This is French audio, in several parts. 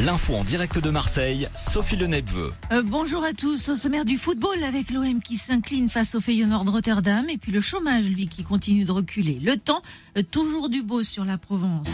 L'info en direct de Marseille, Sophie Le Euh, bonjour à tous. Au sommaire du football avec l'OM qui s'incline face au Feyenoord Rotterdam et puis le chômage, lui, qui continue de reculer. Le temps, euh, toujours du beau sur la Provence.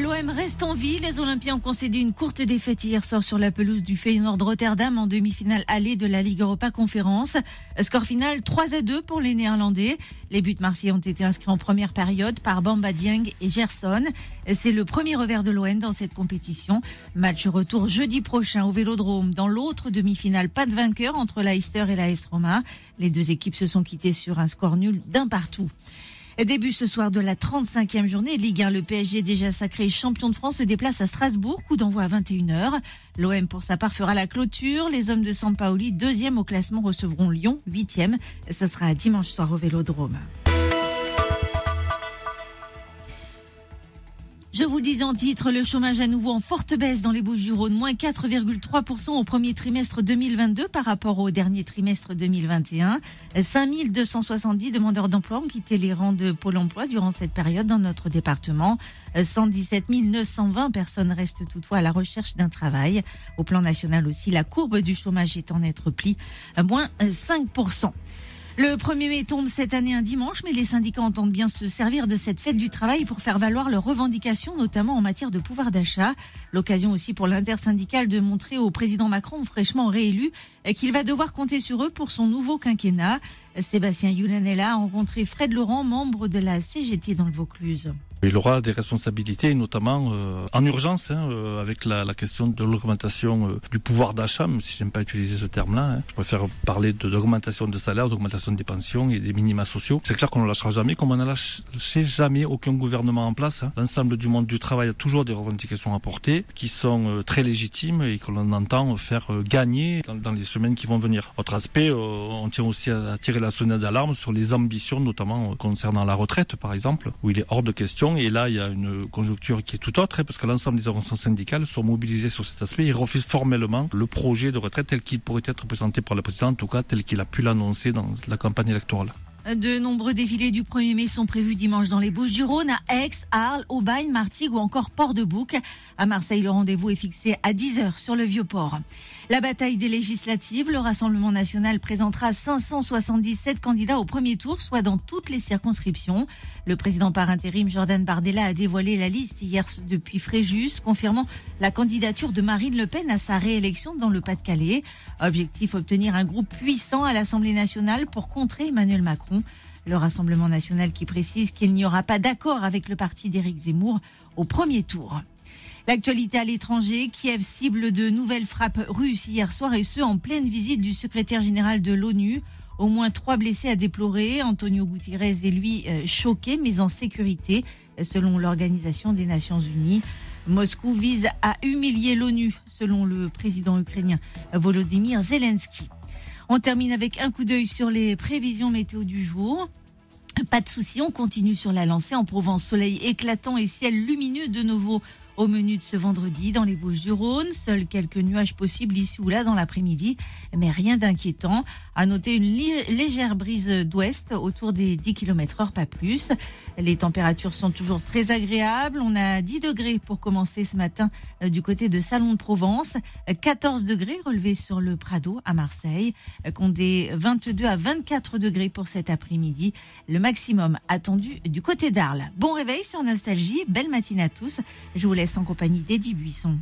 L'OM reste en vie. Les Olympiens ont concédé une courte défaite hier soir sur la pelouse du Feyenoord Rotterdam en demi-finale allée de la Ligue Europa Conférence. Score final 3 à 2 pour les Néerlandais. Les buts marseillais ont été inscrits en première période par Bamba Dieng et Gerson. C'est le premier revers de l'OM dans cette compétition. Match retour jeudi prochain au Vélodrome. Dans l'autre demi-finale, pas de vainqueur entre Leicester et la S Roma. Les deux équipes se sont quittées sur un score nul d'un partout. Début ce soir de la 35e journée de Ligue 1. Le PSG déjà sacré champion de France se déplace à Strasbourg. Coup d'envoi à 21h. L'OM pour sa part fera la clôture. Les hommes de Sampaoli, deuxième au classement, recevront Lyon, huitième. Ce sera dimanche soir au Vélodrome. Vous dis en titre, le chômage à nouveau en forte baisse dans les Bouches-du-Rhône, moins 4,3% au premier trimestre 2022 par rapport au dernier trimestre 2021. 5270 demandeurs d'emploi ont quitté les rangs de Pôle emploi durant cette période dans notre département. 117 920 personnes restent toutefois à la recherche d'un travail. Au plan national aussi, la courbe du chômage est en net repli, moins 5%. Le 1er mai tombe cette année un dimanche, mais les syndicats entendent bien se servir de cette fête du travail pour faire valoir leurs revendications, notamment en matière de pouvoir d'achat. L'occasion aussi pour l'intersyndicale de montrer au président Macron, fraîchement réélu, qu'il va devoir compter sur eux pour son nouveau quinquennat. Sébastien Youlanella a rencontré Fred Laurent, membre de la CGT dans le Vaucluse. Il aura des responsabilités, notamment euh, en urgence, hein, euh, avec la, question de l'augmentation euh, du pouvoir d'achat, même si j'aime pas utiliser ce terme-là. Hein. Je préfère parler d'augmentation de, de, salaire, d'augmentation des pensions et des minima sociaux. C'est clair qu'on ne lâchera jamais, comme on n'a lâché jamais aucun gouvernement en place. Hein. L'ensemble du monde du travail a toujours des revendications à porter, qui sont très légitimes et que l'on entend faire gagner dans, dans, les semaines qui vont venir. Autre aspect, on tient aussi à, à tirer la sonnette d'alarme sur les ambitions, notamment concernant la retraite, par exemple, où il est hors de question et là, il y a une conjoncture qui est tout autre, hein, parce que l'ensemble des organisations syndicales sont mobilisées sur cet aspect et refusent formellement le projet de retraite tel qu'il pourrait être présenté par le président, en tout cas tel qu'il a pu l'annoncer dans la campagne électorale. De nombreux défilés du 1er mai sont prévus dimanche dans les Bouches-du-Rhône, à Aix, Arles, Aubagne, Martigues ou encore Port-de-Bouc. À Marseille, le rendez-vous est fixé à 10h sur le Vieux-Port. La bataille des législatives, le Rassemblement national présentera 577 candidats au premier tour, soit dans toutes les circonscriptions. Le président par intérim Jordan Bardella a dévoilé la liste hier depuis Fréjus, confirmant la candidature de Marine Le Pen à sa réélection dans le Pas-de-Calais. Objectif obtenir un groupe puissant à l'Assemblée nationale pour contrer Emmanuel Macron. Le Rassemblement national qui précise qu'il n'y aura pas d'accord avec le parti d'Éric Zemmour au premier tour. L'actualité à l'étranger, Kiev cible de nouvelles frappes russes hier soir et ce en pleine visite du secrétaire général de l'ONU. Au moins trois blessés à déplorer. Antonio Gutiérrez est lui euh, choqué mais en sécurité selon l'Organisation des Nations Unies. Moscou vise à humilier l'ONU selon le président ukrainien Volodymyr Zelensky. On termine avec un coup d'œil sur les prévisions météo du jour. Pas de souci, on continue sur la lancée en Provence. Soleil éclatant et ciel lumineux de nouveau au menu de ce vendredi dans les Bouches du Rhône. Seuls quelques nuages possibles ici ou là dans l'après-midi, mais rien d'inquiétant. À noter une légère brise d'ouest autour des 10 km heure, pas plus. Les températures sont toujours très agréables. On a 10 degrés pour commencer ce matin euh, du côté de Salon de Provence. 14 degrés relevés sur le Prado à Marseille. Comptez 22 à 24 degrés pour cet après-midi. Le maximum attendu du côté d'Arles. Bon réveil sur Nostalgie. Belle matinée à tous. Je vous en compagnie d'Eddie Buisson.